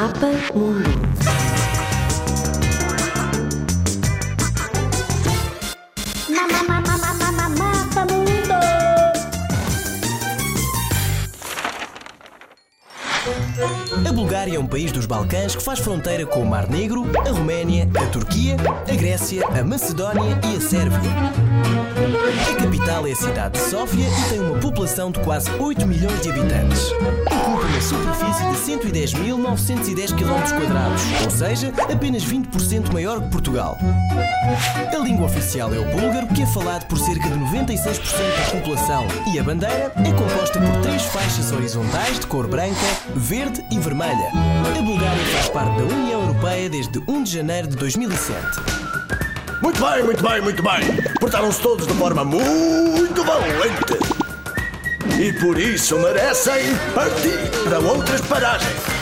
Mundo. Mapa Mundo. A Bulgária é um país dos Balcãs que faz fronteira com o Mar Negro, a Roménia, a Turquia, a Grécia, a Macedónia e a Sérvia. A capital é a cidade de Sófia e tem uma população de quase 8 milhões de habitantes. Uma superfície de 110.910 km, ou seja, apenas 20% maior que Portugal. A língua oficial é o búlgaro, que é falado por cerca de 96% da população, e a bandeira é composta por três faixas horizontais de cor branca, verde e vermelha. A Bulgária faz parte da União Europeia desde 1 de janeiro de 2007. Muito bem, muito bem, muito bem. Portaram-se todos de forma muito valente. E por isso merecem partir para outras paragens.